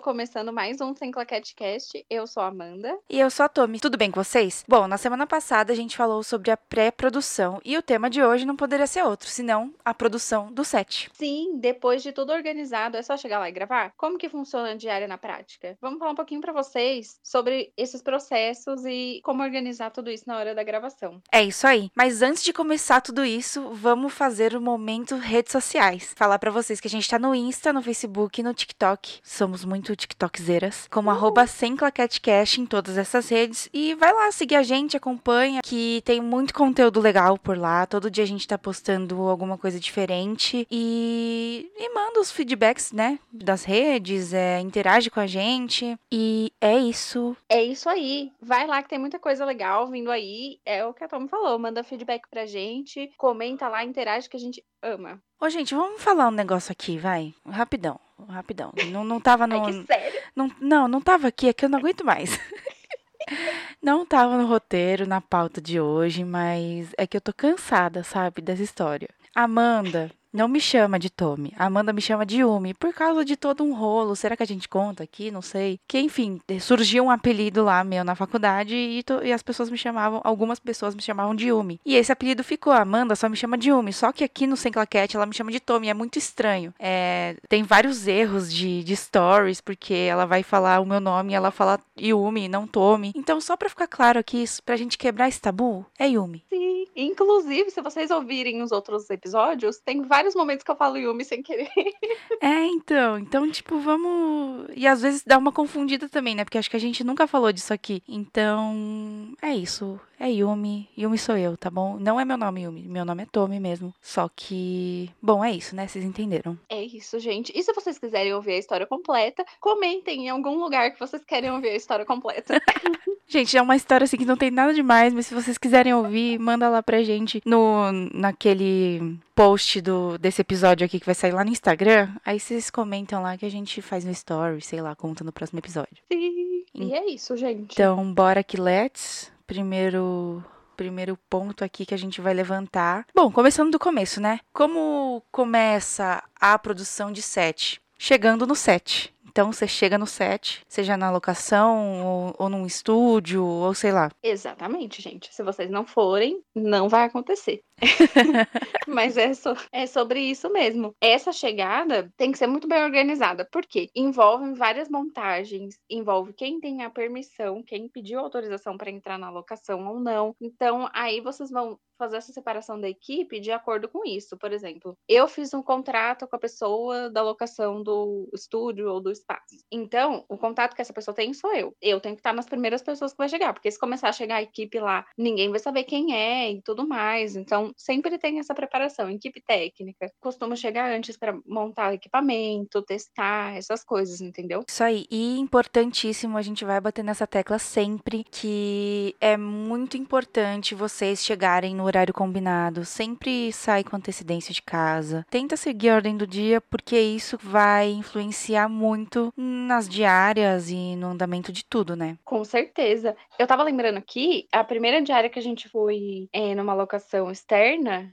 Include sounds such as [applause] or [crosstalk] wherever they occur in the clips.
começando mais um Sem Claquete Cast. Eu sou a Amanda. E eu sou a Tommy. Tudo bem com vocês? Bom, na semana passada a gente falou sobre a pré-produção e o tema de hoje não poderia ser outro, senão a produção do set. Sim, depois de tudo organizado, é só chegar lá e gravar? Como que funciona a diária na prática? Vamos falar um pouquinho para vocês sobre esses processos e como organizar tudo isso na hora da gravação. É isso aí. Mas antes de começar tudo isso, vamos fazer o momento redes sociais. Falar para vocês que a gente tá no Insta, no Facebook, no TikTok. Somos muito TikTokzeiras. Como arroba sem em todas essas redes. E vai lá seguir a gente, acompanha, que tem muito conteúdo legal por lá. Todo dia a gente tá postando alguma coisa diferente. E, e manda os feedbacks, né? Das redes, é, interage com a gente. E é isso. É isso aí. Vai lá que tem muita coisa legal vindo aí. É o que a Tom falou. Manda feedback pra gente, comenta lá, interage que a gente ama. Ô, gente, vamos falar um negócio aqui, vai. Rapidão, rapidão. Não, não tava no. Ai, sério? Não, não, não tava aqui, é que eu não aguento mais. [laughs] não tava no roteiro, na pauta de hoje, mas é que eu tô cansada, sabe, dessa história. Amanda não me chama de Tommy. Amanda me chama de Yumi. Por causa de todo um rolo. Será que a gente conta aqui? Não sei. Que, enfim, surgiu um apelido lá meu na faculdade e, to, e as pessoas me chamavam, algumas pessoas me chamavam de Yumi. E esse apelido ficou. Amanda só me chama de Yumi. Só que aqui no Sem Claquete ela me chama de Tommy. É muito estranho. É, tem vários erros de, de stories, porque ela vai falar o meu nome e ela fala Yumi, não Tommy. Então, só pra ficar claro aqui, pra gente quebrar esse tabu, é Yumi. Sim. Inclusive, se vocês ouvirem os outros episódios, tem vários vários momentos que eu falo Yumi sem querer. [laughs] É, então. Então, tipo, vamos. E às vezes dá uma confundida também, né? Porque acho que a gente nunca falou disso aqui. Então, é isso. É Yumi. Yumi sou eu, tá bom? Não é meu nome, Yumi. Meu nome é Tommy mesmo. Só que. Bom, é isso, né? Vocês entenderam. É isso, gente. E se vocês quiserem ouvir a história completa, comentem em algum lugar que vocês querem ouvir a história completa. [laughs] [laughs] gente, é uma história assim que não tem nada demais, mas se vocês quiserem ouvir, manda lá pra gente no naquele post do, desse episódio aqui que vai sair lá no Instagram. Aí vocês comentam lá que a gente faz no story, sei lá, conta no próximo episódio. Sim. E é isso, gente. Então, bora que let's primeiro primeiro ponto aqui que a gente vai levantar. Bom, começando do começo, né? Como começa a produção de set? Chegando no set. Então você chega no set, seja na locação ou, ou num estúdio, ou sei lá. Exatamente, gente. Se vocês não forem, não vai acontecer. [laughs] Mas é, so, é sobre isso mesmo. Essa chegada tem que ser muito bem organizada, porque envolve várias montagens, envolve quem tem a permissão, quem pediu autorização para entrar na locação ou não. Então, aí vocês vão fazer essa separação da equipe de acordo com isso. Por exemplo, eu fiz um contrato com a pessoa da locação do estúdio ou do espaço. Então, o contato que essa pessoa tem sou eu. Eu tenho que estar nas primeiras pessoas que vai chegar, porque se começar a chegar a equipe lá, ninguém vai saber quem é e tudo mais. Então, sempre tem essa preparação. Equipe técnica costuma chegar antes para montar equipamento, testar, essas coisas, entendeu? Isso aí. E importantíssimo, a gente vai bater nessa tecla sempre que é muito importante vocês chegarem no horário combinado. Sempre sai com antecedência de casa. Tenta seguir a ordem do dia, porque isso vai influenciar muito nas diárias e no andamento de tudo, né? Com certeza. Eu tava lembrando aqui, a primeira diária que a gente foi é, numa locação externa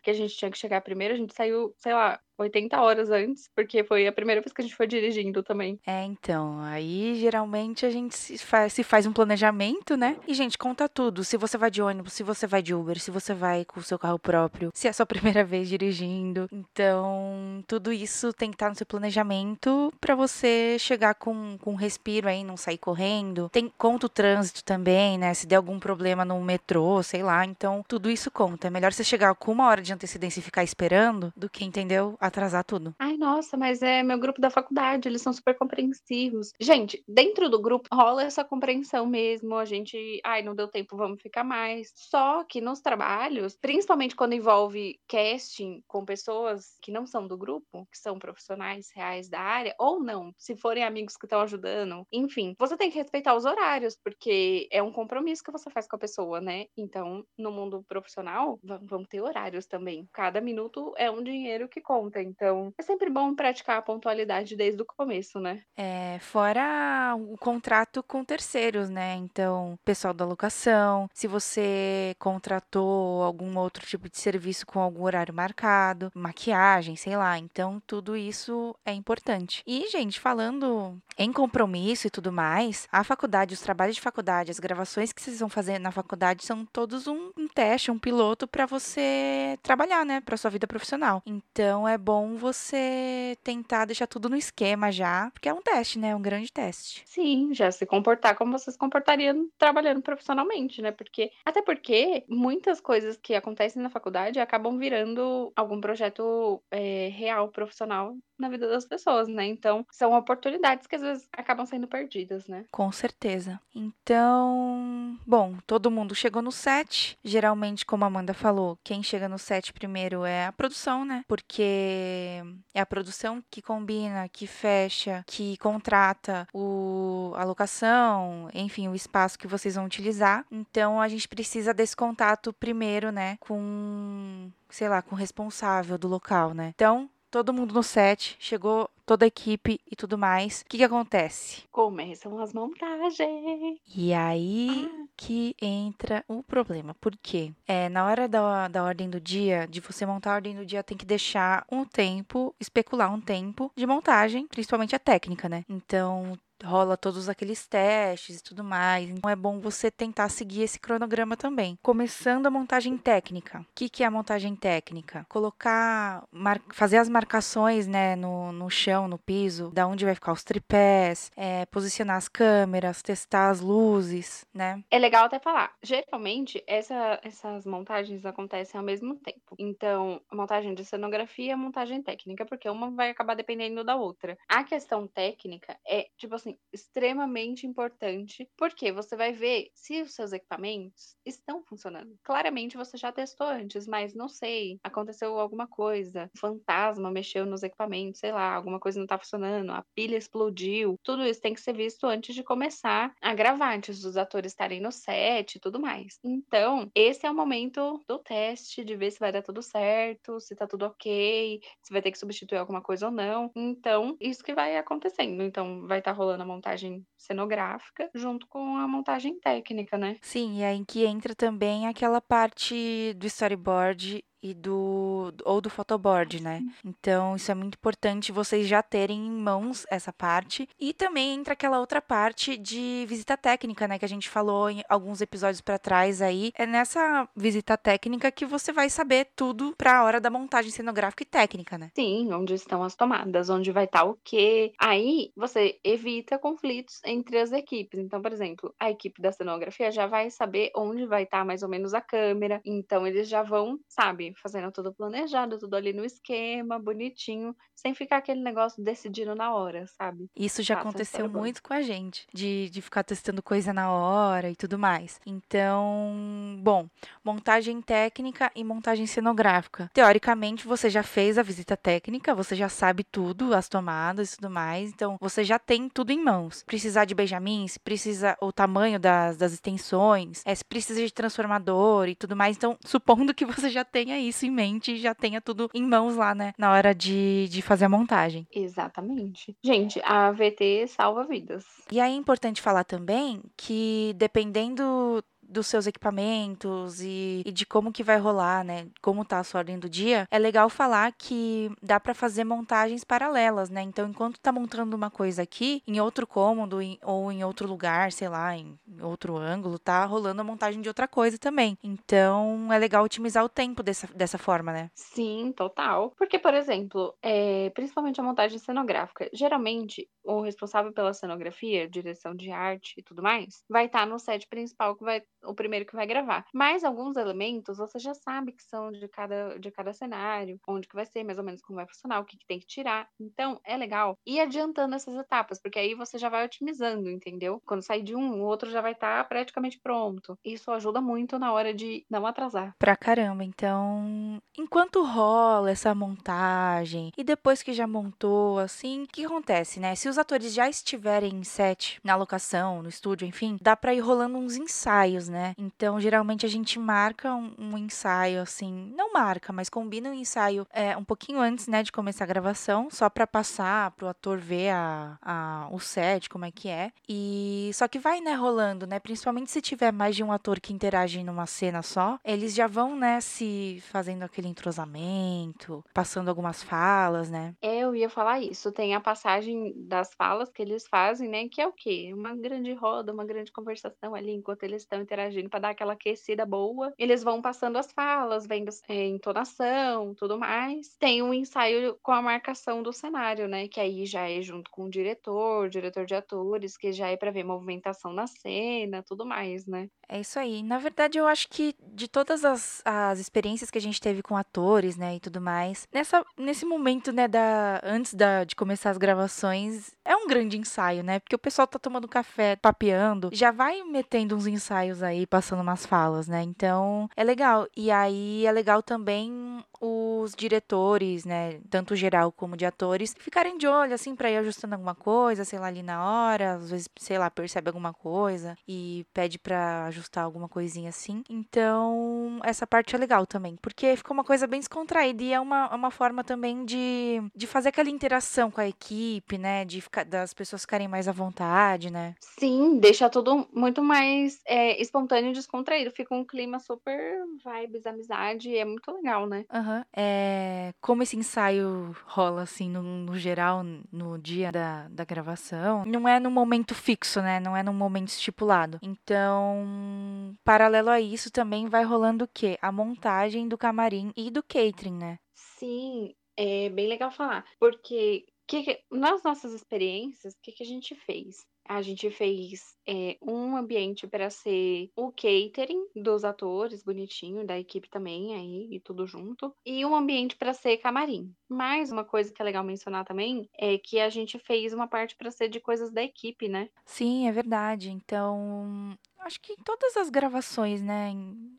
que a gente tinha que chegar primeiro, a gente saiu, sei lá, 80 horas antes, porque foi a primeira vez que a gente foi dirigindo também. É, então, aí geralmente a gente se faz, se faz um planejamento, né? E, gente, conta tudo. Se você vai de ônibus, se você vai de Uber, se você vai com o seu carro próprio, se é a sua [laughs] primeira vez dirigindo. Então, tudo isso tem que estar no seu planejamento para você chegar com, com um respiro aí, não sair correndo. Tem, conta o trânsito também, né? Se der algum problema no metrô, sei lá. Então, tudo isso conta. É melhor você chegar com uma hora de antecedência e ficar esperando do que, entendeu? Atrasar tudo. Ai, nossa, mas é meu grupo da faculdade, eles são super compreensivos. Gente, dentro do grupo rola essa compreensão mesmo. A gente, ai, não deu tempo, vamos ficar mais. Só que nos trabalhos, principalmente quando envolve casting com pessoas que não são do grupo, que são profissionais reais da área, ou não, se forem amigos que estão ajudando, enfim, você tem que respeitar os horários, porque é um compromisso que você faz com a pessoa, né? Então, no mundo profissional, vamos ter horários também. Cada minuto é um dinheiro que conta. Conta. Então, é sempre bom praticar a pontualidade desde o começo, né? É, fora o contrato com terceiros, né? Então, pessoal da locação, se você contratou algum outro tipo de serviço com algum horário marcado, maquiagem, sei lá. Então, tudo isso é importante. E, gente, falando em compromisso e tudo mais, a faculdade, os trabalhos de faculdade, as gravações que vocês vão fazer na faculdade são todos um, um teste, um piloto para você trabalhar, né, para sua vida profissional. Então, é bom você tentar deixar tudo no esquema já, porque é um teste, né? Um grande teste. Sim, já se comportar como vocês se comportariam trabalhando profissionalmente, né? Porque até porque muitas coisas que acontecem na faculdade acabam virando algum projeto é, real profissional na vida das pessoas, né? Então, são oportunidades que às vezes acabam sendo perdidas, né? Com certeza. Então, bom, todo mundo chegou no set. Geralmente, como a Amanda falou, quem chega no set primeiro é a produção, né? Porque é a produção que combina, que fecha, que contrata o, a locação, enfim, o espaço que vocês vão utilizar. Então, a gente precisa desse contato primeiro, né? Com sei lá, com o responsável do local, né? Então, todo mundo no set, chegou toda a equipe e tudo mais. O que, que acontece? Começam as montagens. E aí ah. que entra o problema. Por quê? É, na hora da, da ordem do dia, de você montar a ordem do dia, tem que deixar um tempo, especular um tempo de montagem, principalmente a técnica, né? Então, rola todos aqueles testes e tudo mais. Então é bom você tentar seguir esse cronograma também. Começando a montagem técnica. O que, que é a montagem técnica? Colocar, mar... fazer as marcações né, no, no chão, no piso, da onde vai ficar os tripés, é, posicionar as câmeras, testar as luzes, né? É legal até falar. Geralmente, essa, essas montagens acontecem ao mesmo tempo. Então, montagem de cenografia e a montagem técnica, porque uma vai acabar dependendo da outra. A questão técnica é, tipo assim, extremamente importante, porque você vai ver se os seus equipamentos estão funcionando. Claramente você já testou antes, mas não sei, aconteceu alguma coisa, um fantasma mexeu nos equipamentos, sei lá, alguma coisa não tá funcionando, a pilha explodiu. Tudo isso tem que ser visto antes de começar a gravar, antes dos atores estarem no set e tudo mais. Então, esse é o momento do teste, de ver se vai dar tudo certo, se tá tudo ok, se vai ter que substituir alguma coisa ou não. Então, isso que vai acontecendo. Então, vai estar tá rolando a montagem cenográfica junto com a montagem técnica, né? Sim, e aí que entra também aquela parte do storyboard e do ou do photoboard, né? Então, isso é muito importante vocês já terem em mãos essa parte. E também entra aquela outra parte de visita técnica, né, que a gente falou em alguns episódios para trás aí. É nessa visita técnica que você vai saber tudo para a hora da montagem cenográfica e técnica, né? Sim, onde estão as tomadas, onde vai estar o quê. Aí você evita conflitos entre as equipes. Então, por exemplo, a equipe da cenografia já vai saber onde vai estar mais ou menos a câmera. Então, eles já vão, sabe, fazendo tudo planejado, tudo ali no esquema, bonitinho, sem ficar aquele negócio decidindo na hora, sabe? Isso já aconteceu muito com a gente, de, de ficar testando coisa na hora e tudo mais. Então, bom, montagem técnica e montagem cenográfica. Teoricamente, você já fez a visita técnica, você já sabe tudo, as tomadas e tudo mais, então você já tem tudo em mãos. Precisar de Benjamin, se precisa o tamanho das, das extensões, é, se precisa de transformador e tudo mais. Então, supondo que [laughs] você já tenha isso em mente e já tenha tudo em mãos lá, né? Na hora de, de fazer a montagem. Exatamente. Gente, a AVT salva vidas. E aí é importante falar também que dependendo dos seus equipamentos e, e, de como que vai rolar, né? Como tá a sua ordem do dia, é legal falar que dá para fazer montagens paralelas, né? Então, enquanto tá montando uma coisa aqui, em outro cômodo em, ou em outro lugar, sei lá, em outro ângulo, tá rolando a montagem de outra coisa também. Então, é legal otimizar o tempo dessa, dessa forma, né? Sim, total. Porque, por exemplo, é, principalmente a montagem cenográfica, geralmente o responsável pela cenografia, direção de arte e tudo mais, vai estar tá no set principal que vai o primeiro que vai gravar. Mas alguns elementos você já sabe que são de cada, de cada cenário, onde que vai ser, mais ou menos como vai funcionar, o que, que tem que tirar. Então, é legal ir adiantando essas etapas, porque aí você já vai otimizando, entendeu? Quando sair de um, o outro já vai estar tá praticamente pronto. Isso ajuda muito na hora de não atrasar. Pra caramba. Então, enquanto rola essa montagem e depois que já montou, assim, o que acontece, né? Se os atores já estiverem em set, na locação, no estúdio, enfim, dá pra ir rolando uns ensaios, né? Então, geralmente a gente marca um, um ensaio assim, não marca, mas combina um ensaio é, um pouquinho antes, né, de começar a gravação, só para passar pro ator ver a, a, o set, como é que é. E só que vai, né, rolando, né? Principalmente se tiver mais de um ator que interage numa cena só, eles já vão, né, se fazendo aquele entrosamento, passando algumas falas, né? É, eu ia falar isso. Tem a passagem das falas que eles fazem, né? Que é o quê? Uma grande roda, uma grande conversação ali enquanto eles estão interagindo para dar aquela aquecida boa. Eles vão passando as falas, vendo é, entonação, tudo mais. Tem um ensaio com a marcação do cenário, né? Que aí já é junto com o diretor, diretor de atores, que já é para ver movimentação na cena, tudo mais, né? É isso aí. Na verdade, eu acho que de todas as, as experiências que a gente teve com atores, né, e tudo mais, nessa, nesse momento, né, da, antes da, de começar as gravações, é um grande ensaio, né? Porque o pessoal tá tomando café, papeando, já vai metendo uns ensaios aí, passando umas falas, né? Então, é legal. E aí é legal também os diretores, né, tanto geral como de atores, ficarem de olho assim para ir ajustando alguma coisa, sei lá ali na hora, às vezes, sei lá, percebe alguma coisa e pede para ajustar alguma coisinha assim. Então, essa parte é legal também, porque fica uma coisa bem descontraída e é uma, uma forma também de, de fazer aquela interação com a equipe, né, de ficar, das pessoas ficarem mais à vontade, né? Sim, deixa tudo muito mais é, espontâneo e descontraído. Fica um clima super vibes, amizade, é muito legal, né? Uhum. É, como esse ensaio rola, assim, no, no geral, no dia da, da gravação, não é num momento fixo, né? Não é num momento estipulado. Então, paralelo a isso, também vai rolando o quê? A montagem do camarim e do catering, né? Sim, é bem legal falar. Porque que, nas nossas experiências, o que, que a gente fez? A gente fez é, um ambiente para ser o catering dos atores, bonitinho, da equipe também, aí, e tudo junto, e um ambiente para ser camarim. Mais uma coisa que é legal mencionar também é que a gente fez uma parte para ser de coisas da equipe, né? Sim, é verdade. Então, acho que em todas as gravações, né?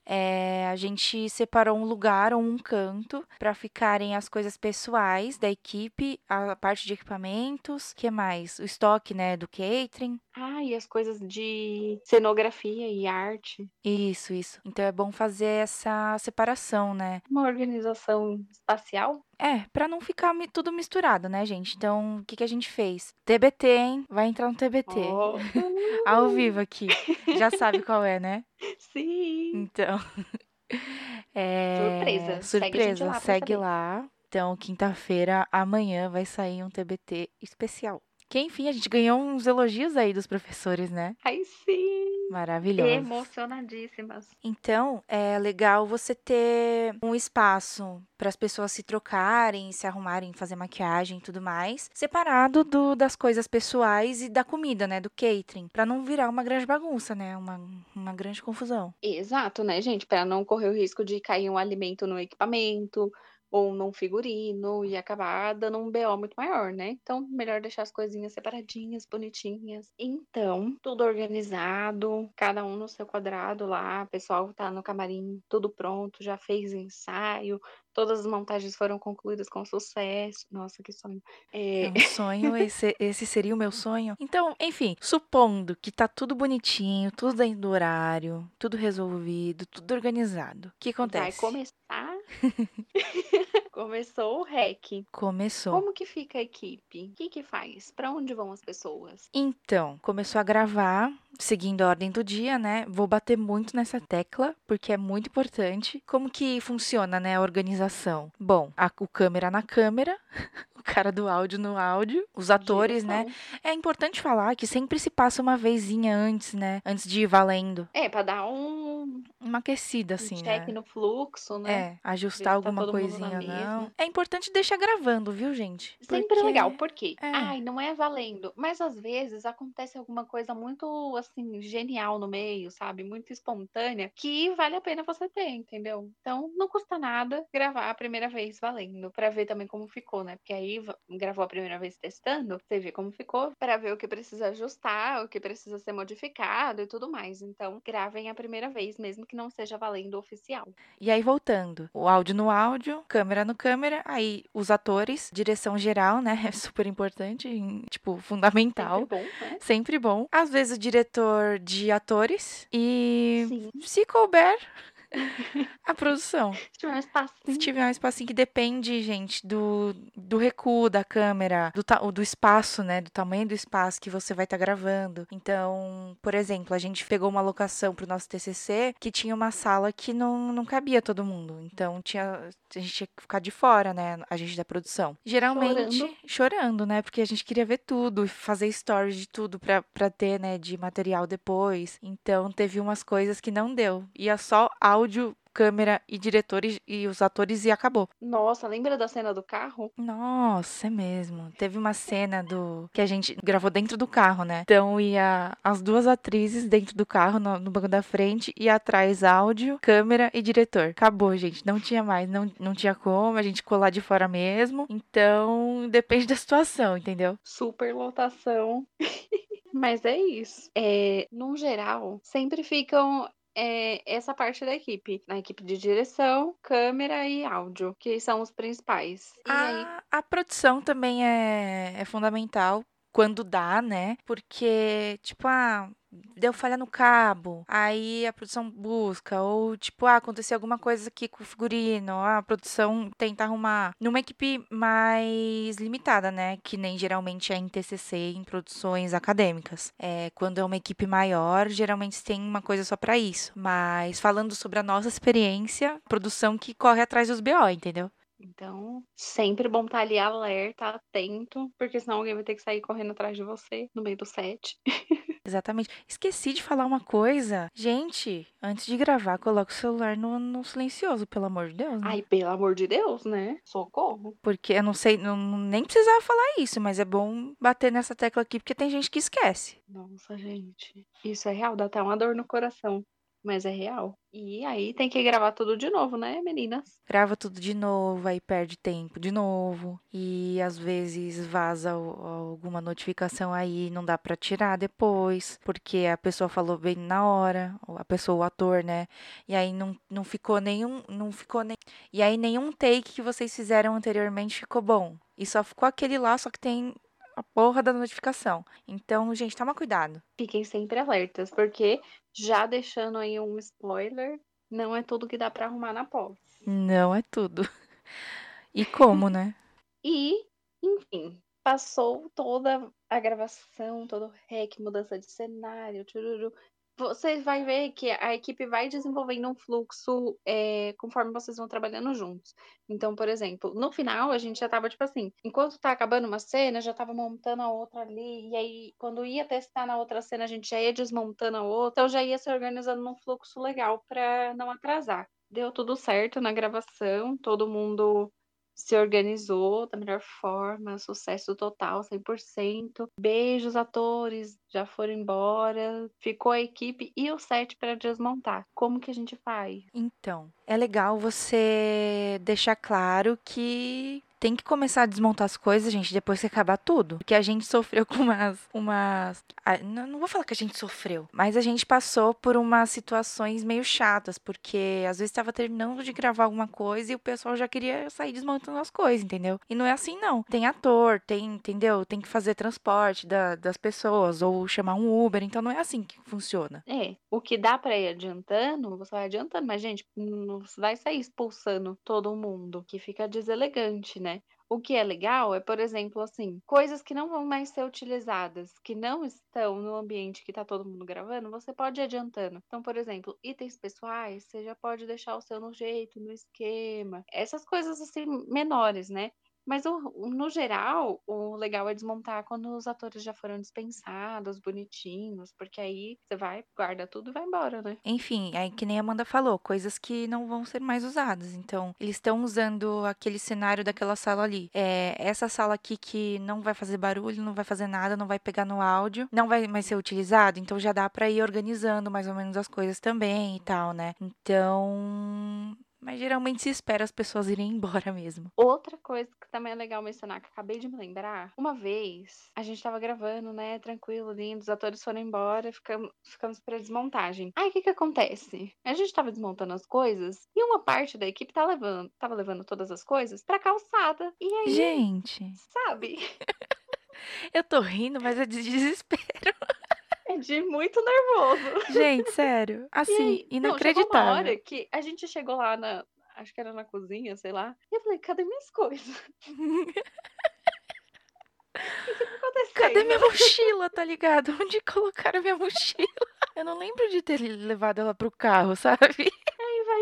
É, a gente separou um lugar ou um canto para ficarem as coisas pessoais da equipe, a parte de equipamentos, que mais? O estoque, né, do catering. Ah, e as coisas de cenografia e arte. Isso, isso. Então é bom fazer essa separação, né? Uma organização espacial. É, para não ficar tudo misturado, né, gente? Então, o que, que a gente fez? TBT, hein? Vai entrar no TBT. Oh. Ao vivo aqui. Já sabe qual é, né? [laughs] Sim. Então. [laughs] É... Surpresa. Surpresa. Segue lá. Segue lá. Então, quinta-feira, amanhã, vai sair um TBT especial. Que enfim, a gente ganhou uns elogios aí dos professores, né? Ai, sim! Maravilhoso. Emocionadíssimas. Então, é legal você ter um espaço para as pessoas se trocarem, se arrumarem, fazer maquiagem e tudo mais, separado do, das coisas pessoais e da comida, né, do catering, para não virar uma grande bagunça, né, uma, uma grande confusão. Exato, né, gente, para não correr o risco de cair um alimento no equipamento, ou num figurino e acabar dando um BO muito maior, né? Então, melhor deixar as coisinhas separadinhas, bonitinhas. Então, tudo organizado, cada um no seu quadrado lá, o pessoal tá no camarim, tudo pronto, já fez ensaio, todas as montagens foram concluídas com sucesso. Nossa, que sonho. É, é um sonho, [laughs] esse, esse seria o meu sonho. Então, enfim, supondo que tá tudo bonitinho, tudo dentro do horário, tudo resolvido, tudo organizado. O que acontece? Vai começar [laughs] [laughs] Começou o REC. Começou. Como que fica a equipe? O que que faz? Para onde vão as pessoas? Então, começou a gravar, seguindo a ordem do dia, né? Vou bater muito nessa tecla, porque é muito importante. Como que funciona, né, a organização? Bom, a, o câmera na câmera, [laughs] o cara do áudio no áudio, os atores, né? É importante falar que sempre se passa uma vezinha antes, né? Antes de ir valendo. É, para dar um uma aquecida assim, um check né? no fluxo, né? É, ajustar tá alguma tá coisinha não. É importante deixar gravando, viu, gente? Sempre porque... legal, por quê? É. Ai, não é valendo, mas às vezes acontece alguma coisa muito assim genial no meio, sabe? Muito espontânea que vale a pena você ter, entendeu? Então, não custa nada gravar a primeira vez valendo, para ver também como ficou, né? Porque aí gravou a primeira vez testando, você vê como ficou, para ver o que precisa ajustar, o que precisa ser modificado e tudo mais. Então, gravem a primeira vez, mesmo que não seja valendo oficial. E aí, voltando, o áudio no áudio, câmera no câmera, aí os atores, direção geral, né? [laughs] É super importante, tipo, fundamental. Sempre bom, né? Sempre bom. Às vezes o, dire... diretor de atores e Sim. se couber a produção. Se tiver um espacinho. Se tiver um espacinho que depende, gente, do, do recuo da câmera, do, do espaço, né? Do tamanho do espaço que você vai estar gravando. Então, por exemplo, a gente pegou uma locação pro nosso TCC que tinha uma sala que não, não cabia todo mundo. Então, tinha, a gente tinha que ficar de fora, né? A gente da produção. Geralmente, Chorando. chorando, né? Porque a gente queria ver tudo e fazer stories de tudo pra, pra ter, né? De material depois. Então, teve umas coisas que não deu. Ia só áudio, câmera e diretores e os atores e acabou. Nossa, lembra da cena do carro? Nossa, é mesmo. Teve uma cena do que a gente gravou dentro do carro, né? Então ia as duas atrizes dentro do carro, no, no banco da frente, e atrás áudio, câmera e diretor. Acabou, gente. Não tinha mais, não, não tinha como, a gente lá de fora mesmo. Então, depende da situação, entendeu? Superlotação. [laughs] Mas é isso. É, no geral, sempre ficam é, essa parte da equipe. A equipe de direção, câmera e áudio, que são os principais. E aí, A, a produção também é, é fundamental quando dá, né? Porque, tipo, ah, deu falha no cabo, aí a produção busca, ou tipo, ah, aconteceu alguma coisa aqui com o figurino, a produção tenta arrumar. Numa equipe mais limitada, né? Que nem geralmente é em TCC, em produções acadêmicas. É, quando é uma equipe maior, geralmente tem uma coisa só pra isso. Mas falando sobre a nossa experiência, produção que corre atrás dos BO, entendeu? então, sempre bom estar ali alerta, atento, porque senão alguém vai ter que sair correndo atrás de você no meio do set. [laughs] Exatamente. Esqueci de falar uma coisa. Gente, antes de gravar, coloca o celular no, no silencioso, pelo amor de Deus. Né? Ai, pelo amor de Deus, né? Socorro. Porque eu não sei, não, nem precisava falar isso, mas é bom bater nessa tecla aqui, porque tem gente que esquece. Nossa, gente. Isso é real, dá até uma dor no coração. Mas é real. E aí tem que gravar tudo de novo, né, meninas? Grava tudo de novo, aí perde tempo de novo. E às vezes vaza alguma notificação aí, não dá pra tirar depois, porque a pessoa falou bem na hora, a pessoa, o ator, né? E aí não, não ficou nenhum, não ficou nem. E aí nenhum take que vocês fizeram anteriormente ficou bom. E só ficou aquele lá, só que tem a porra da notificação. Então, gente, toma cuidado. Fiquem sempre alertas, porque já deixando aí um spoiler, não é tudo que dá pra arrumar na pós. Não é tudo. E como, né? [laughs] E, enfim, passou toda a gravação, todo o rec, mudança de cenário, tururu. Você vai ver que a equipe vai desenvolvendo um fluxo é, conforme vocês vão trabalhando juntos. Então, por exemplo, no final a gente já tava tipo assim, enquanto tá acabando uma cena, já tava montando a outra ali, e aí quando ia testar na outra cena, a gente já ia desmontando a outra, então já ia se organizando num fluxo legal pra não atrasar. Deu tudo certo na gravação, todo mundo se organizou da melhor forma, sucesso total, 100%. Beijos, atores, já foram embora. Ficou a equipe e o set para desmontar. Como que a gente faz? Então, é legal você deixar claro que tem que começar a desmontar as coisas, gente, depois que acabar tudo. Porque a gente sofreu [laughs] com umas. umas ah, não, vou falar que a gente sofreu, mas a gente passou por umas situações meio chatas, porque às vezes estava terminando de gravar alguma coisa e o pessoal já queria sair desmontando as coisas, entendeu? E não é assim, não. Tem ator, tem, entendeu? Tem que fazer transporte da- das pessoas ou chamar um Uber, então não é assim que funciona. É, o que dá para ir adiantando, você vai adiantando, mas, gente, não vai sair expulsando todo mundo, que fica deselegante, né? O que é legal é, por exemplo, assim, coisas que não vão mais ser utilizadas, que não estão no ambiente que tá todo mundo gravando, você pode ir adiantando. Então, por exemplo, itens pessoais, você já pode deixar o seu no jeito, no esquema. Essas coisas assim menores, né? Mas o- no geral, o legal é desmontar quando os atores já foram dispensados, bonitinhos, porque aí você vai, guarda tudo e vai embora, né? Enfim, aí que nem a Amanda falou, coisas que não vão ser mais usadas. Então, eles estão usando aquele cenário daquela sala ali. É, essa sala aqui que não vai fazer barulho, não vai fazer nada, não vai pegar no áudio, não vai mais ser utilizado, então já dá pra ir organizando mais ou menos as coisas também e tal, né? Então, mas geralmente se espera as pessoas irem [laughs] embora mesmo. Outra coisa que também é legal mencionar, que acabei de me lembrar, uma vez a gente tava gravando, né, tranquilo, lindo, os atores foram embora, ficamos, ficamos pra desmontagem. Aí o que que acontece? A gente tava desmontando as coisas e uma parte da equipe tá levando, tava levando todas as coisas pra calçada. E aí, Gente, sabe? [laughs] eu tô rindo, mas é de desespero. [laughs] De muito nervoso. Gente, sério. [laughs] Assim, aí, não, chegou uma inacreditável. hora que a gente chegou lá na. Acho que era na cozinha, sei lá. E eu falei, cadê minhas coisas? [laughs] Tá? Cadê minha mochila, tá ligado? Onde colocaram minha mochila? [laughs] Eu não lembro de ter levado ela pro carro, sabe?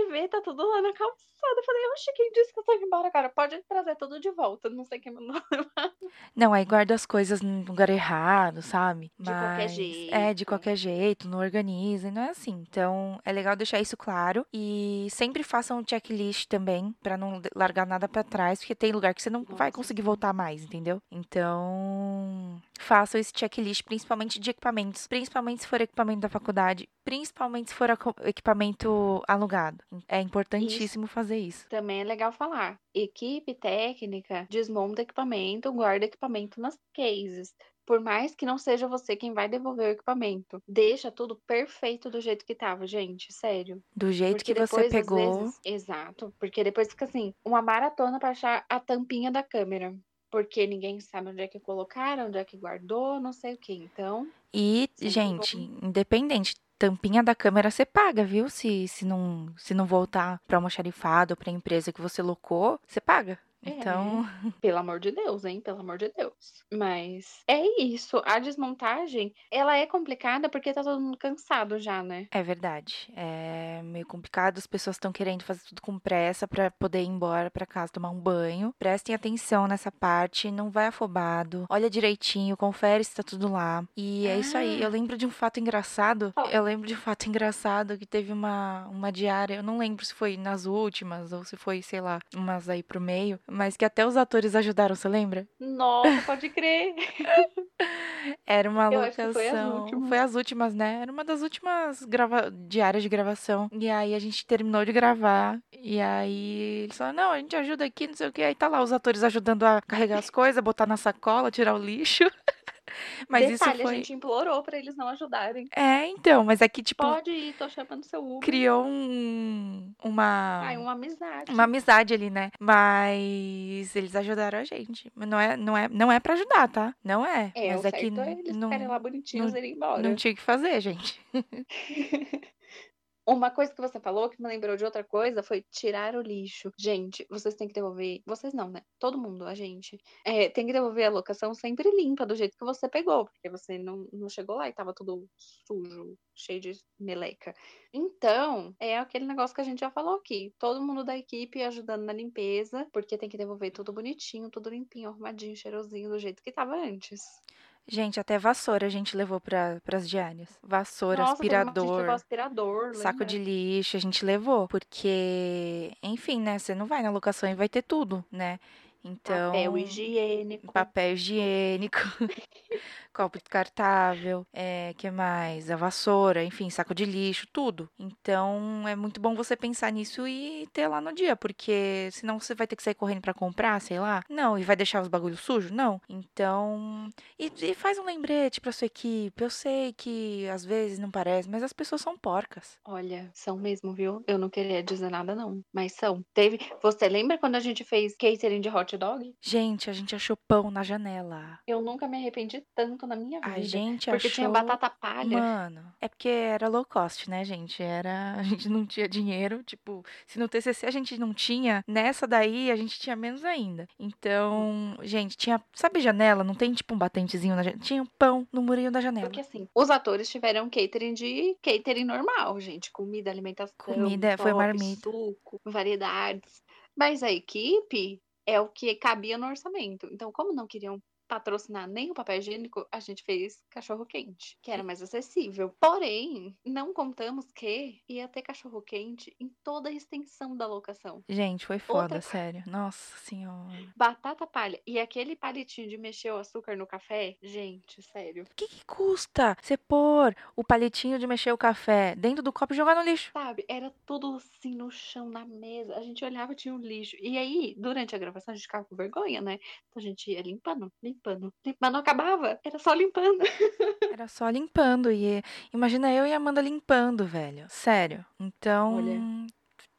Vai ver, tá tudo lá na calçada. Eu falei, oxe, quem disse que eu tô indo embora, cara? Pode trazer tudo de volta. Não sei quem mandou. [laughs] Não, aí guarda as coisas no lugar errado, sabe? De qualquer Mas jeito. é de qualquer jeito, não organiza, não é assim. Então, é legal deixar isso claro e sempre façam um checklist também pra não largar nada pra trás, porque tem lugar que você não vai Nossa. conseguir voltar mais, entendeu? Então, façam esse checklist principalmente de equipamentos, principalmente se for equipamento da faculdade, principalmente se for equipamento alugado. É importantíssimo fazer isso. Também é legal falar. Equipe técnica desmonta equipamento, guarda equipamento nas cases. Por mais que não seja você quem vai devolver o equipamento, deixa tudo perfeito do jeito que tava, gente, sério. Do jeito Porque que você depois, às pegou, vezes, exato, porque depois fica assim, uma maratona pra achar a tampinha da câmera. Porque ninguém sabe onde é que colocaram, onde é que guardou, não sei o que. Então, E, gente, bom. independente, tampinha da câmera você paga, viu? Se, se, não, se não voltar pra almoxarifado ou pra empresa que você locou, você paga. É. Então, [laughs] pelo amor de Deus, hein? Pelo amor de Deus. Mas é isso. A desmontagem, ela é complicada porque tá todo mundo cansado já, né? é verdade. É meio complicado, as pessoas estão querendo fazer tudo com pressa pra poder ir embora pra casa tomar um banho. Prestem atenção nessa parte, não vai afobado. Olha direitinho, confere se tá tudo lá. E é isso aí. Eu Ah. lembro de um fato engraçado. Qual? Eu lembro de um fato engraçado que teve uma, uma diária. Eu não lembro se foi nas últimas ou se foi, sei lá, umas aí pro meio. Mas que até os atores ajudaram, você lembra? Nossa, [laughs] pode crer. Era uma Eu que locação. foi as últimas. Foi as últimas, né? Era uma das últimas grava... diárias de gravação. E aí a gente terminou de gravar. E aí eles falaram: não, a gente ajuda aqui, não sei o quê. Aí tá lá os atores ajudando a carregar as coisas, botar na sacola, tirar o lixo. [laughs] Mas Detalhe, isso foi. a gente implorou pra eles não ajudarem. É, então, mas é que, tipo, Pode ir, tô chamando seu Uber. criou um. Uma. Ai, uma amizade. Uma amizade ali, né? Mas eles ajudaram a gente. Não é, não é, não é para ajudar, tá? Não é. É, Mas é que é eles não, lá bonitinhos e irem embora. não tinha o que fazer, gente. [laughs] Uma coisa que você falou que me lembrou de outra coisa foi tirar o lixo. Gente, vocês têm que devolver. Vocês não, né? Todo mundo, a gente. É, tem que devolver a locação sempre limpa, do jeito que você pegou. Porque você não, não chegou lá e tava tudo sujo, cheio de meleca. Então, é aquele negócio que a gente já falou aqui. Todo mundo da equipe ajudando na limpeza, porque tem que devolver tudo bonitinho, tudo limpinho, arrumadinho, cheirosinho, do jeito que tava antes. Gente, até vassoura a gente levou para as diárias. Vassoura, Nossa, aspirador, aspirador, saco de lixo, a gente levou. Porque, enfim, né? Você não vai na locação e vai ter tudo, né? Então. Papel higiênico. papel higiênico, [laughs] copo descartável, é, que mais? A vassoura, enfim, saco de lixo, tudo. Então é muito bom você pensar nisso e ter lá no dia, porque senão você vai ter que sair correndo pra comprar, sei lá. Não, e vai deixar os bagulhos sujos? Não. Então. E, e faz um lembrete pra sua equipe. Eu sei que às vezes não parece, mas as pessoas são porcas. Olha, são mesmo, viu? Eu não queria dizer nada, não. Mas são. Teve. Você lembra quando a gente fez catering de hot dog? Gente, a gente achou pão na janela. Eu nunca me arrependi tanto na minha vida. A gente porque achou. tinha batata palha. Mano, é porque era low cost, né, gente? Era, a gente não tinha dinheiro, tipo, se no TCC a gente não tinha, nessa daí a gente tinha menos ainda. Então, gente, tinha, sabe janela? Não tem tipo um batentezinho na janela, tinha um pão no murinho da janela. Porque assim, os atores tiveram catering de catering normal, gente. Comida, alimentação, Comida, foi top, marmita. suco, variedades. Mas a equipe é o que cabia no orçamento. Então, como não queriam patrocinar nem o papel higiênico, a gente fez cachorro quente, que era mais acessível. Porém, não contamos que ia ter cachorro quente em toda a extensão da locação. Gente, foi foda, Outra- sério. Nossa senhora. Batata palha e aquele palitinho de mexer o açúcar no café, gente, sério. O que, que custa você pôr o palitinho de mexer o café dentro do copo e jogar no lixo? Sabe, era tudo assim no chão, na mesa. A gente olhava tinha um lixo. E aí, durante a gravação, a gente ficava com vergonha, né? Então a gente ia limpando, limpando, limpando. Mas não acabava, era só limpando. [laughs] Era só limpando. E imagina eu e a Amanda limpando, velho. Sério. Então. Olha.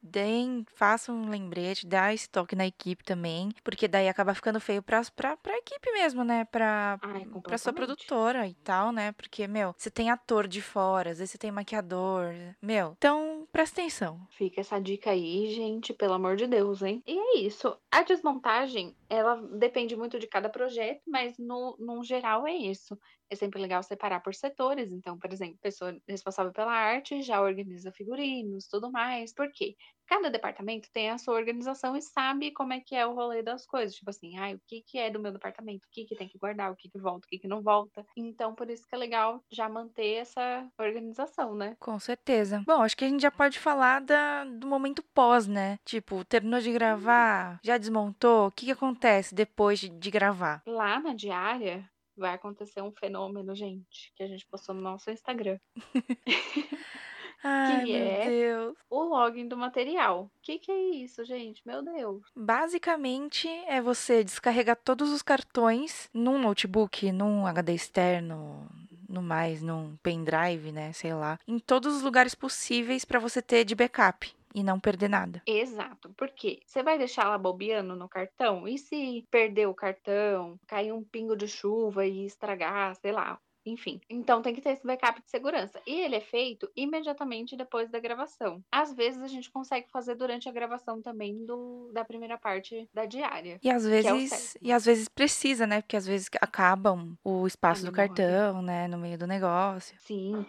deem, façam um lembrete, dá esse toque na equipe também, porque daí acaba ficando feio pra, pra, pra equipe mesmo, né? Pra, Ai, pra sua produtora e tal, né? Porque, meu, você tem ator de fora, às vezes você tem maquiador, meu. Então, presta atenção. Fica essa dica aí, gente, pelo amor de Deus, hein? E é isso. A desmontagem, ela depende muito de cada projeto, mas no, no geral é isso. É sempre legal separar por setores. Então, por exemplo, pessoa responsável pela arte já organiza figurinos, tudo mais. Por quê? Cada departamento tem a sua organização e sabe como é que é o rolê das coisas. Tipo assim, ah, o que, que é do meu departamento, o que, que tem que guardar, o que, que volta, o que, que não volta. Então, por isso que é legal já manter essa organização, né? Com certeza. Bom, acho que a gente já pode falar da, do momento pós, né? Tipo, terminou de gravar, já desmontou, o que, que acontece depois de, de gravar? Lá na diária vai acontecer um fenômeno, gente, que a gente postou no nosso Instagram. [laughs] Ai, Que meu é? Deus. O login do material. O que, que é isso, gente? Meu Deus. Basicamente é você descarregar todos os cartões num notebook, num HD externo, no mais, num pendrive, né? Sei lá. Em todos os lugares possíveis para você ter de backup e não perder nada. Exato. Por quê? Você vai deixar lá bobeando no cartão? E se perder o cartão, cair um pingo de chuva e estragar, sei lá. Enfim, então tem que ter esse backup de segurança. E ele é feito imediatamente depois da gravação. Às vezes a gente consegue fazer durante a gravação também do, da primeira parte da diária. E às é vezes, certo. e às vezes precisa, né? Porque às vezes acabam o espaço do cartão, né? No meio do negócio. Sim.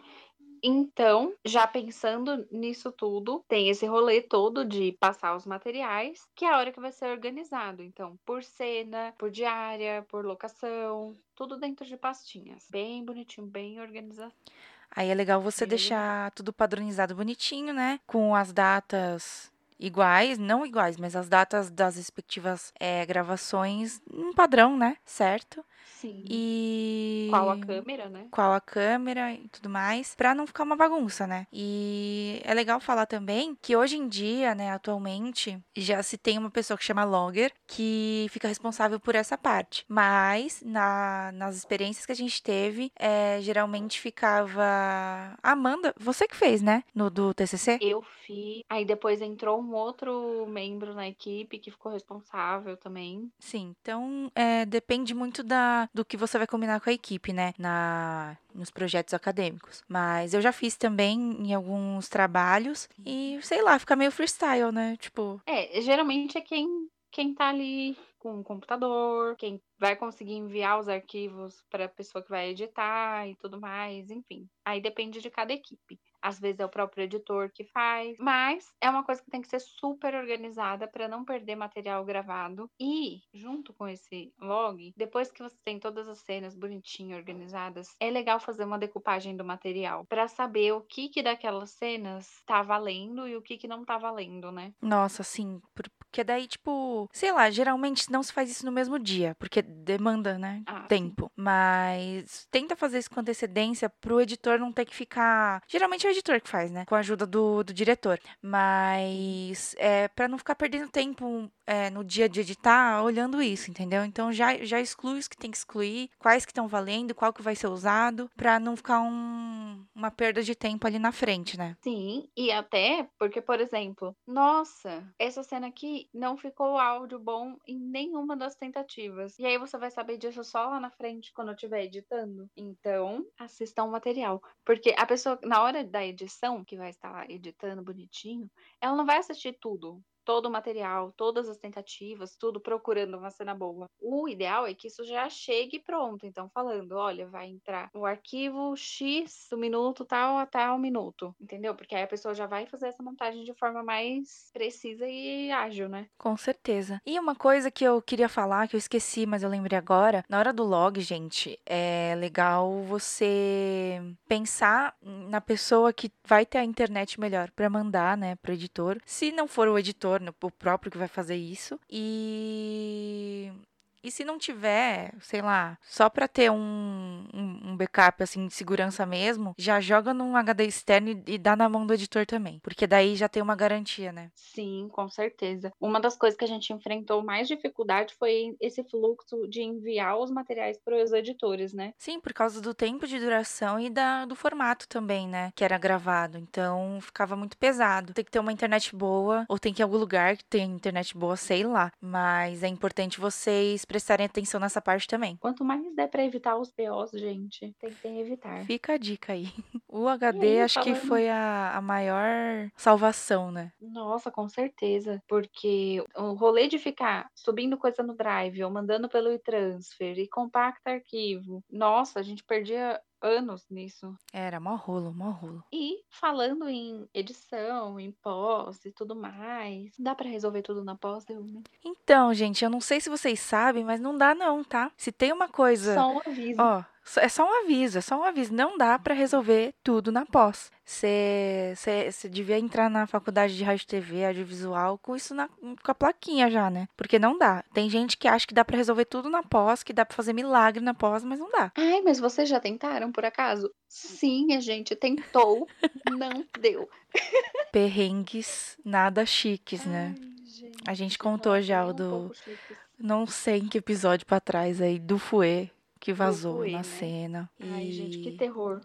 Então, já pensando nisso tudo, tem esse rolê todo de passar os materiais, que é a hora que vai ser organizado. Então, por cena, por diária, por locação, tudo dentro de pastinhas. Bem bonitinho, bem organizado. Aí é legal você deixar tudo padronizado bonitinho, né? Com as datas iguais, não iguais, mas as datas das respectivas eh, gravações um padrão, né? Certo? Sim. E Qual a câmera, né? qual a câmera e tudo mais, pra não ficar uma bagunça, né? E é legal falar também que hoje em dia, né, atualmente, já se tem uma pessoa que chama logger que fica responsável por essa parte. Mas na- nas experiências que a gente teve, é, geralmente ficava Amanda, você que fez, né, no do TCC? Eu fiz. Aí depois entrou um outro membro na equipe que ficou responsável também. Sim, então é, depende muito da, do que você vai combinar com a equipe, né? Na, nos projetos acadêmicos. Mas eu já fiz também em alguns trabalhos e, sei lá, fica meio freestyle, né? Tipo, É, geralmente é quem, quem tá ali com o computador, quem vai conseguir enviar os arquivos para a pessoa que vai editar e tudo mais, enfim. Aí depende de cada equipe. Às vezes é o próprio editor que faz, mas é uma coisa que tem que ser super organizada para não perder material gravado. E, junto com esse log, depois que você tem todas as cenas bonitinho organizadas, é legal fazer uma decupagem do material para saber o que que daquelas cenas tá valendo e o que que não tá valendo, né? nossa, assim, por- porque daí, tipo, sei lá, geralmente não se faz isso no mesmo dia, porque demanda, né? Ah, sim. tempo. Mas tenta fazer isso com antecedência pro editor não ter que ficar. Geralmente o editor que faz, né? Com a ajuda do, do diretor. Mas é para não ficar perdendo tempo é, no dia de editar olhando isso, entendeu? Então já, já exclui os que tem que excluir, quais que estão valendo, qual que vai ser usado, pra não ficar um- uma perda de tempo ali na frente, né? Sim, e até porque, por exemplo, nossa, essa cena aqui não ficou áudio bom em nenhuma das tentativas. E aí você vai saber disso só lá na frente quando eu estiver editando. Então, assistam o material. Porque a pessoa, na hora da edição, que vai estar lá editando bonitinho, ela não vai assistir tudo. Todo o material, todas as tentativas, tudo procurando uma cena boa. O ideal é que isso já chegue pronto. Então, falando, olha, vai entrar o arquivo X do minuto tal a tal minuto. Entendeu? Porque aí a pessoa já vai fazer essa montagem de forma mais precisa e ágil, né? Com certeza. E uma coisa que eu queria falar, que eu esqueci, mas eu lembrei agora, na hora do log, gente, é legal você pensar na pessoa que vai ter a internet melhor pra mandar, né, pro editor. Se não for o editor, né, o próprio que vai fazer isso. E e se não tiver, sei lá, só pra ter um, um, um backup assim de segurança mesmo, já joga num HD externo e, e dá na mão do editor também. Porque daí já tem uma garantia, né? Sim, com certeza. Uma das coisas que a gente enfrentou mais dificuldade foi esse fluxo de enviar os materiais para os editores, né? Sim, por causa do tempo de duração e da, do formato também, né? Que era gravado. Então ficava muito pesado. Tem que ter uma internet boa, ou tem que ir em algum lugar que tenha internet boa, sei lá. Mas é importante vocês prestarem atenção nessa parte também. Quanto mais der para evitar os BOs, gente, tem que evitar. Fica a dica aí. [laughs] O HD aí, acho falando... que foi a, a maior salvação, né? Nossa, com certeza. Porque o rolê de ficar subindo coisa no Drive ou mandando pelo e-transfer e compacta arquivo. Nossa, a gente perdia anos nisso. Era mó rolo, mó rolo. E falando em edição, em pós e tudo mais, dá para resolver tudo na pós, deu, né? Então, gente, eu não sei se vocês sabem, mas não dá não, tá? Se tem uma coisa... Só um aviso. Ó, é só um aviso, é só um aviso. Não dá para resolver tudo na pós. Você devia entrar na faculdade de rádio TV, audiovisual, com isso na, com a plaquinha já, né? Porque não dá. Tem gente que acha que dá para resolver tudo na pós, que dá para fazer milagre na pós, mas não dá. Ai, mas vocês já tentaram, por acaso? Sim, a gente tentou, não deu. [laughs] Perrengues nada chiques, né? gente, a gente contou já o do. Um não sei em que episódio para trás aí, do Fouet que vazou na né? cena. Ai, e... gente, que terror.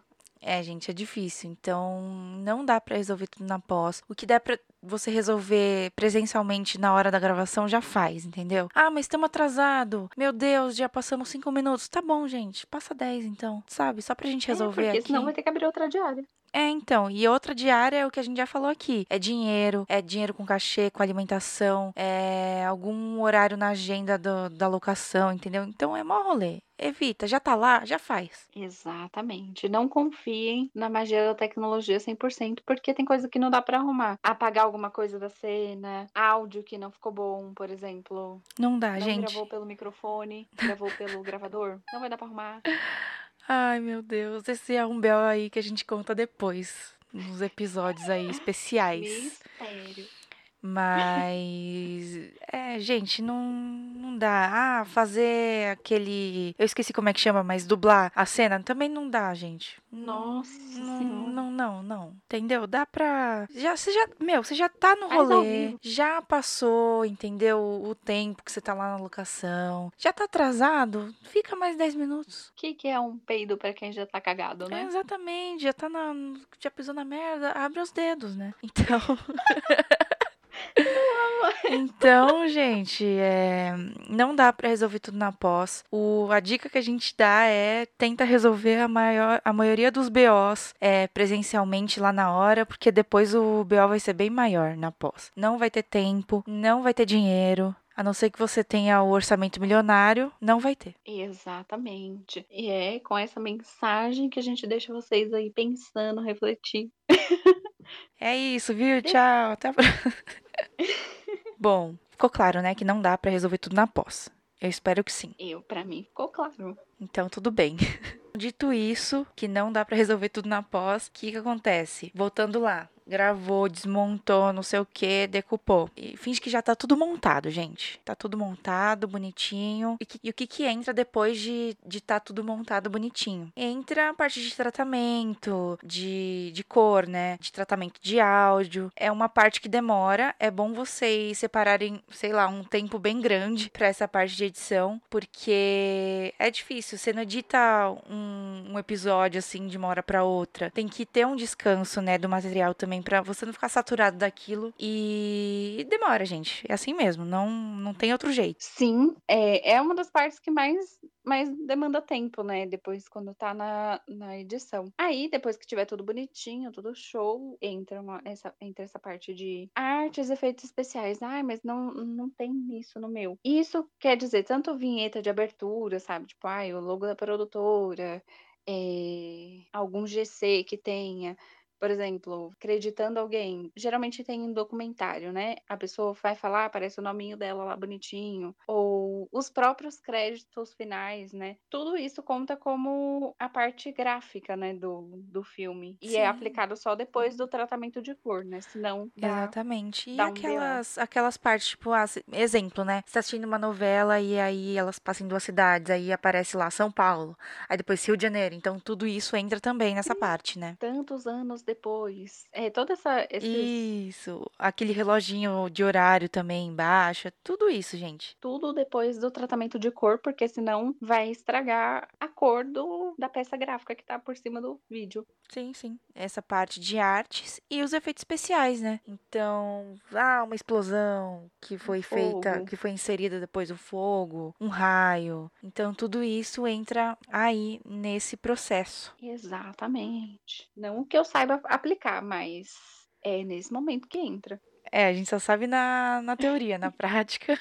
É, gente, é difícil. Então, não dá para resolver tudo na pós. O que dá para você resolver presencialmente na hora da gravação, já faz, entendeu? Ah, mas estamos atrasado. Meu Deus, já passamos cinco minutos. Tá bom, gente. Passa dez, então. Sabe? Só pra gente é, resolver é, porque aqui. senão vai ter que abrir outra diária. É, então. E outra diária é o que a gente já falou aqui. É dinheiro, é dinheiro com cachê, com alimentação, é algum horário na agenda do, da locação, entendeu? Então é mó rolê. Evita, já tá lá, já faz. Exatamente. Não confiem na magia da tecnologia 100%, porque tem coisa que não dá para arrumar. Apagar alguma coisa da cena, áudio que não ficou bom, por exemplo. Não dá, não gente. Gravou pelo microfone, gravou pelo gravador. Não vai dar pra arrumar. [laughs] Ai, meu Deus. Esse é um bel aí que a gente conta depois. Nos episódios aí especiais. Mistério. Mas, é, gente, não, não dá. Ah, fazer aquele. Eu esqueci como é que chama, mas dublar a cena também não dá, gente. Nossa. Não, não, não, não. Entendeu? Dá pra. Já, você já. Meu, você já tá no rolê. Já passou, entendeu? O tempo que você tá lá na locação. Já tá atrasado? Fica mais 10 minutos. O que, que é um peido pra quem já tá cagado, né? É, exatamente. Já tá na. Já pisou na merda. Abre os dedos, né? Então. [laughs] Então, gente, é, não dá para resolver tudo na pós. O, a dica que a gente dá é tenta resolver a, maior, a maioria dos BOs é, presencialmente lá na hora, porque depois o BO vai ser bem maior na pós. Não vai ter tempo, não vai ter dinheiro. A não ser que você tenha o orçamento milionário, não vai ter. Exatamente. E é com essa mensagem que a gente deixa vocês aí pensando, refletindo. [laughs] É isso, viu? Tchau. Até a próxima. [laughs] Bom, ficou claro, né, que não dá para resolver tudo na pós. Eu espero que sim. Eu, para mim, ficou claro. Então, tudo bem. [laughs] Dito isso, que não dá para resolver tudo na pós, o que, que acontece? Voltando lá, gravou, desmontou, não sei o que, decupou. E finge que já tá tudo montado, gente. Tá tudo montado, bonitinho. E, que, e o que que entra depois de, de tá tudo montado bonitinho? Entra a parte de tratamento, de, de cor, né? De tratamento de áudio. É uma parte que demora. É bom vocês separarem, sei lá, um tempo bem grande para essa parte de edição, porque é difícil. Você não edita um, um episódio assim de uma hora para outra. Tem que ter um descanso, né, do material também também para você não ficar saturado daquilo e demora, gente. É assim mesmo, não não tem outro jeito. Sim, é, é uma das partes que mais mais demanda tempo, né? Depois quando tá na, na edição. Aí, depois que tiver tudo bonitinho, tudo show, entra uma, essa, entra essa parte de artes, efeitos especiais. Ai, mas não, não tem isso no meu. Isso quer dizer tanto vinheta de abertura, sabe? Tipo, ai, o logo da produtora, é, algum GC que tenha por exemplo, acreditando alguém. Geralmente tem um documentário, né? A pessoa vai falar, aparece o nominho dela lá bonitinho, ou os próprios créditos finais, né? Tudo isso conta como a parte gráfica, né, do, do filme. E é Sim. é aplicado só depois do tratamento de cor, né? Senão dá, Exatamente. E dá um aquelas, aquelas partes, tipo, ah, exemplo, né? Você tá assistindo uma novela e aí elas passam em duas cidades, aí aparece lá São Paulo, aí depois Rio de Janeiro. Então tudo isso entra também nessa parte, né? tantos anos depois. É, toda essa esses Isso. Aquele reloginho de horário também embaixo. Tudo isso, gente. tudo depois do tratamento de cor, porque senão vai estragar a cor do, da peça gráfica que tá por cima do vídeo. Sim, sim. Essa parte de artes e os efeitos especiais, né? Então, ah, uma explosão que foi feita, que foi inserida depois do fogo, um raio. Então, tudo isso entra aí nesse processo. Exatamente. Não que eu saiba aplicar, mas é nesse momento que entra. É, a gente só sabe na, na teoria, na [laughs] prática.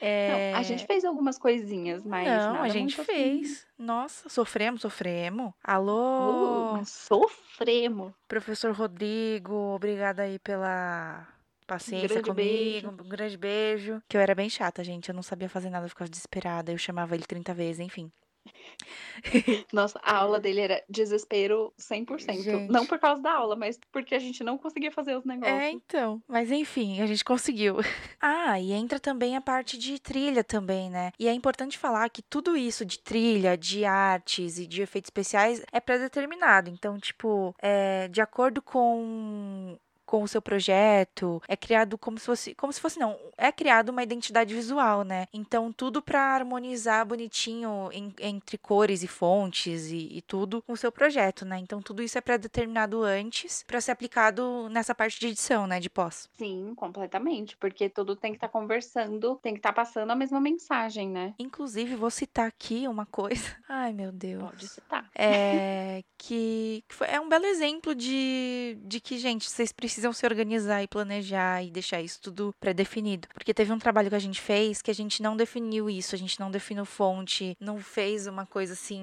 Não, a gente fez algumas coisinhas, mas É. Não, a gente assim. fez. Nossa, sofremos, sofremos. Uh, Alô, mas sofremos. professor Rodrigo, obrigada aí pela paciência Grande comigo. beijo. Um grande beijo. Que eu era bem chata, gente. Eu não sabia fazer nada, eu ficava desesperada. Eu chamava ele 30 vezes, enfim. [laughs] Nossa, a aula dele era desespero 100%. Gente. Não por causa da aula, mas porque a gente não conseguia fazer os negócios. É, então. Mas enfim, a gente conseguiu. [laughs] Ah, e entra também a parte de trilha também, né? E é importante falar que tudo isso de trilha, de artes e de efeitos especiais é pré-determinado. Então, tipo, é, de acordo com com o seu projeto, é criado como se fosse, como se fosse não, é criado uma identidade visual, né? Então tudo para harmonizar bonitinho em- entre cores e fontes e, e tudo com o seu projeto, né? Então tudo isso é pré-determinado antes para ser aplicado nessa parte de edição, né, de pós. Sim, completamente. Porque tudo tem que estar conversando, tem que estar passando a mesma mensagem, né? Inclusive, vou citar aqui uma coisa. [laughs] Ai, meu Deus. Pode citar. É que, que foi- é um belo exemplo de, de que, gente, vocês precisam se organizar e planejar e deixar isso tudo pré-definido. Porque teve um trabalho que a gente fez que a gente não definiu isso, a gente não definiu fonte, não fez uma coisa assim.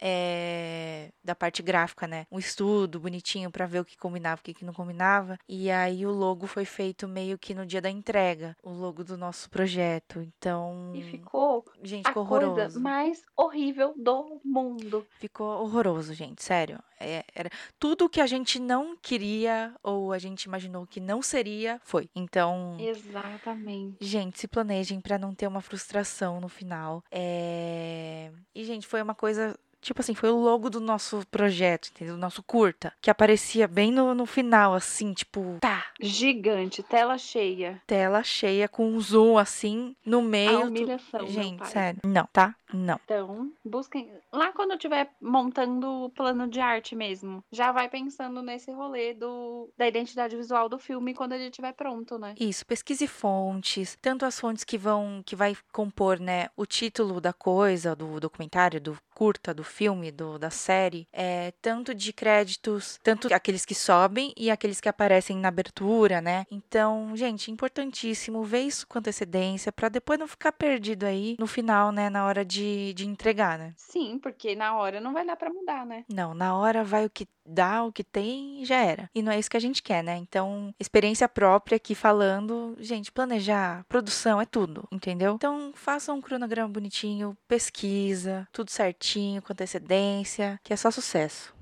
É, da parte gráfica, né? Um estudo bonitinho pra ver o que combinava, o que não combinava. E aí o logo foi feito meio que no dia da entrega, o logo do nosso projeto. Então, E ficou gente, a ficou coisa horroroso. mais horrível do mundo. Ficou horroroso, gente, sério. É, era tudo que a gente não queria ou a gente imaginou que não seria, foi. Então, Exatamente. gente, se planejem pra não ter uma frustração no final. É... E, gente, foi uma coisa. Tipo assim, foi o logo do nosso projeto, entendeu? Do nosso curta. Que aparecia bem no, no final, assim, tipo, tá, Gigante, tela cheia. tela cheia, com um zoom assim, no A meio. tu- humilhação, meu Gente, sério. Não, tá? Não. Então, busquem. Lá quando eu estiver montando o plano de arte mesmo, já vai pensando nesse rolê do, da identidade visual do filme quando ele estiver pronto, né? Isso, pesquise fontes, tanto as fontes que vão, que vai compor, né, o título da coisa, do documentário, do curta, do filme, do, da série, é, tanto de créditos, tanto aqueles que sobem e aqueles que aparecem na abertura, né? Então, gente, importantíssimo ver isso com antecedência para depois não ficar perdido aí no final, né, na hora de, de entregar, né? Sim, porque na hora não vai dar pra mudar, né? Não, na hora vai o que dá, o que tem e já era. E não é isso que a gente quer, né? Então, experiência própria aqui falando, gente, planejar, produção, é tudo, entendeu? Então, faça um cronograma bonitinho, pesquisa, tudo certinho, com antecedência, que é só sucesso.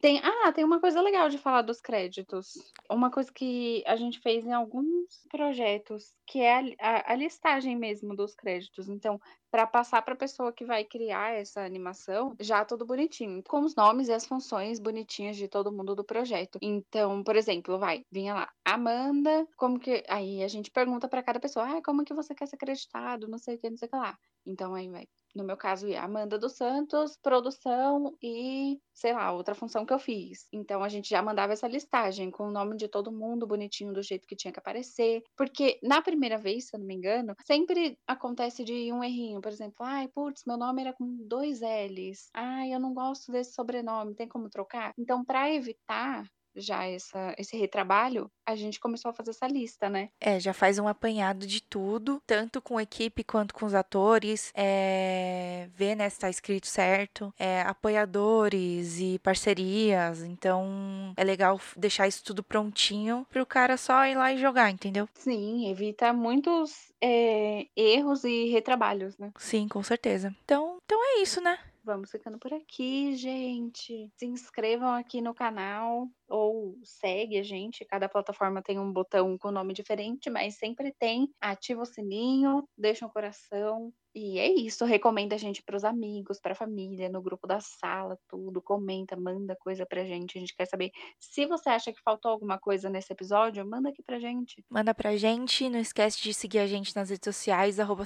Tem, ah, tem uma coisa legal de falar dos créditos. Uma coisa que a gente fez em alguns projetos, que é a, a- a listagem mesmo dos créditos. Então, para passar para a pessoa que vai criar essa animação, já tudo bonitinho, com os nomes e as funções bonitinhas de todo mundo do projeto. Então, por exemplo, vai, vinha lá, Amanda, como que. Aí a gente pergunta para cada pessoa, ah, como que você quer ser acreditado? Não sei o que, não sei o que lá. Então, aí vai. No meu caso, ia Amanda dos Santos, produção e, sei lá, outra função que eu fiz. Então, a gente já mandava essa listagem com o nome de todo mundo bonitinho, do jeito que tinha que aparecer. Porque na primeira vez, se eu não me engano, sempre acontece de um errinho. Por exemplo, ai, putz, meu nome era com dois L's. Ai, eu não gosto desse sobrenome, tem como trocar? Então, para evitar já essa, esse retrabalho, a gente começou a fazer essa lista, né? É, já faz um apanhado de tudo, tanto com a equipe quanto com os atores, é, ver né, se tá escrito certo, é, apoiadores e parcerias, então é legal deixar isso tudo prontinho pro cara só ir lá e jogar, entendeu? Sim, evita muitos é, erros e retrabalhos, né? Sim, com certeza. Então, então é isso, né? Vamos ficando por aqui, gente. Se inscrevam aqui no canal ou segue a gente. Cada plataforma tem um botão com nome diferente, mas sempre tem. Ativa o sininho, deixa um coração. E é isso. Recomenda a gente para os amigos, para a família, no grupo da sala, tudo. Comenta, manda coisa pra gente. A gente quer saber. Se você acha que faltou alguma coisa nesse episódio, manda aqui pra gente. Manda pra gente. Não esquece de seguir a gente nas redes sociais, arroba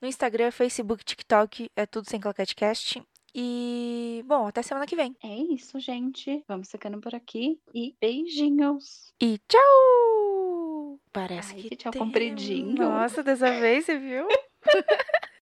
No Instagram, Facebook, TikTok, é tudo sem claquetecast. E, bom, até semana que vem. É isso, gente. Vamos ficando por aqui. E beijinhos. E tchau! Parece Ai, que tchau tem... compridinho. Nossa, dessa vez você viu? [laughs]